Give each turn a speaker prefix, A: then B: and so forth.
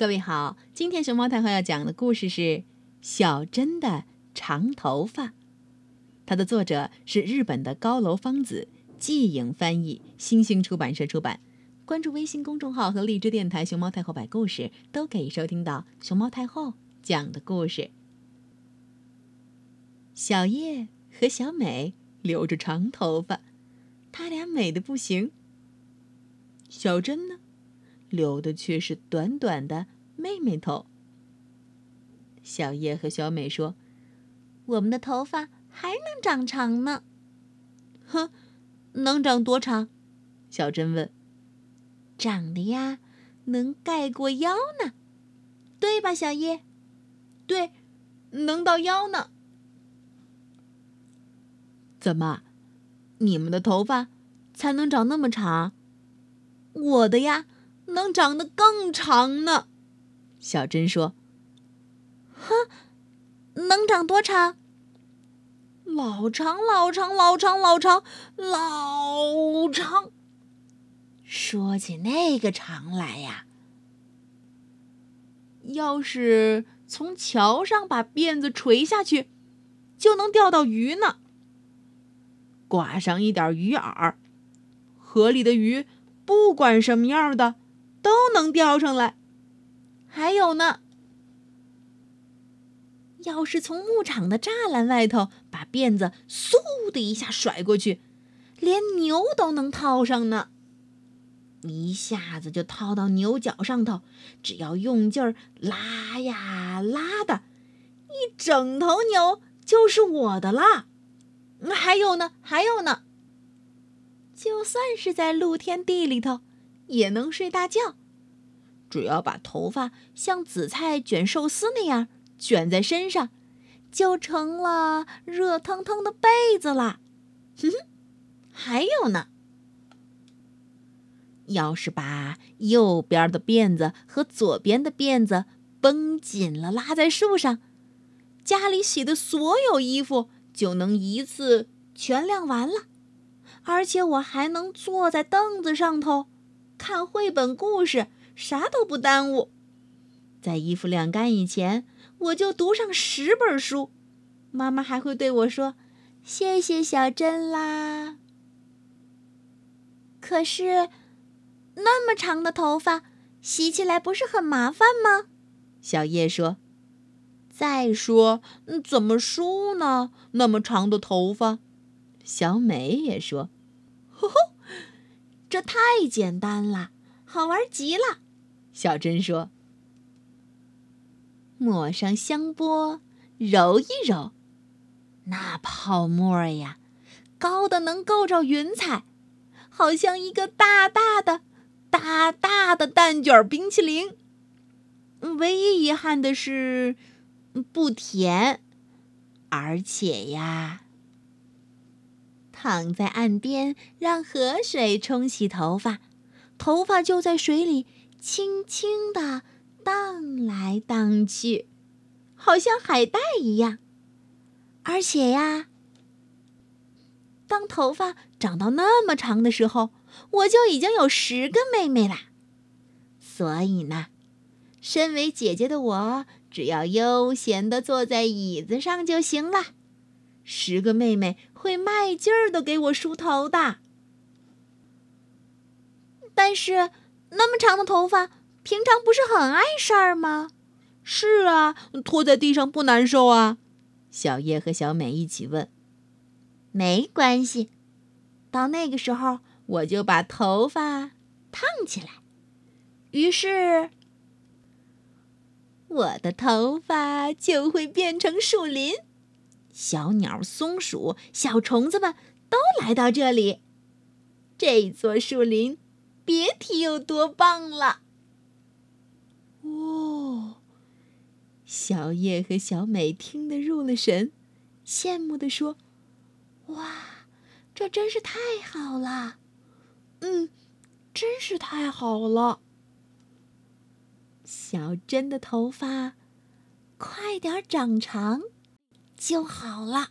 A: 各位好，今天熊猫太后要讲的故事是小珍的长头发。它的作者是日本的高楼芳子，季颖翻译，星星出版社出版。关注微信公众号和荔枝电台“熊猫太后摆故事”，都可以收听到熊猫太后讲的故事。小叶和小美留着长头发，她俩美的不行。小珍呢？留的却是短短的妹妹头。小叶和小美说：“
B: 我们的头发还能长长呢。”“
A: 哼，能长多长？”小珍问。
B: “长的呀，能盖过腰呢，对吧，小叶？”“
A: 对，能到腰呢。”“怎么，你们的头发才能长那么长？我的呀。”能长得更长呢，小珍说：“
B: 哼，能长多长？
A: 老长，老长，老长，老长，老长。
B: 说起那个长来呀，
A: 要是从桥上把辫子垂下去，就能钓到鱼呢。挂上一点鱼饵，河里的鱼不管什么样的。”都能钓上来，还有呢。
B: 要是从牧场的栅栏外头把辫子嗖的一下甩过去，连牛都能套上呢。一下子就套到牛角上头，只要用劲儿拉呀拉的，一整头牛就是我的啦。还有呢，还有呢。就算是在露天地里头。也能睡大觉，只要把头发像紫菜卷寿司那样卷在身上，就成了热腾腾的被子啦。哼哼，还有呢，要是把右边的辫子和左边的辫子绷紧了拉在树上，家里洗的所有衣服就能一次全晾完了，而且我还能坐在凳子上头。看绘本故事，啥都不耽误。在衣服晾干以前，我就读上十本书。妈妈还会对我说：“谢谢小珍啦。”可是，那么长的头发，洗起来不是很麻烦吗？小叶说：“
A: 再说，怎么梳呢？那么长的头发。”
B: 小美也说：“。”
A: 这太简单了，好玩极了。小珍说：“
B: 抹上香波，揉一揉，那泡沫呀，高的能够着云彩，好像一个大大的、大大的蛋卷冰淇淋。唯一遗憾的是，不甜，而且呀。”躺在岸边，让河水冲洗头发，头发就在水里轻轻地荡来荡去，好像海带一样。而且呀，当头发长到那么长的时候，我就已经有十个妹妹啦。所以呢，身为姐姐的我，只要悠闲地坐在椅子上就行了。十个妹妹会卖劲儿的给我梳头的，但是那么长的头发，平常不是很碍事儿吗？
A: 是啊，拖在地上不难受啊。
B: 小叶和小美一起问。没关系，到那个时候我就把头发烫起来，于是我的头发就会变成树林。小鸟、松鼠、小虫子们都来到这里，这座树林别提有多棒了。
A: 哦，小叶和小美听得入了神，羡慕地说：“
B: 哇，这真是太好了！
A: 嗯，真是太好了。
B: 小珍的头发，快点长长。”就好了。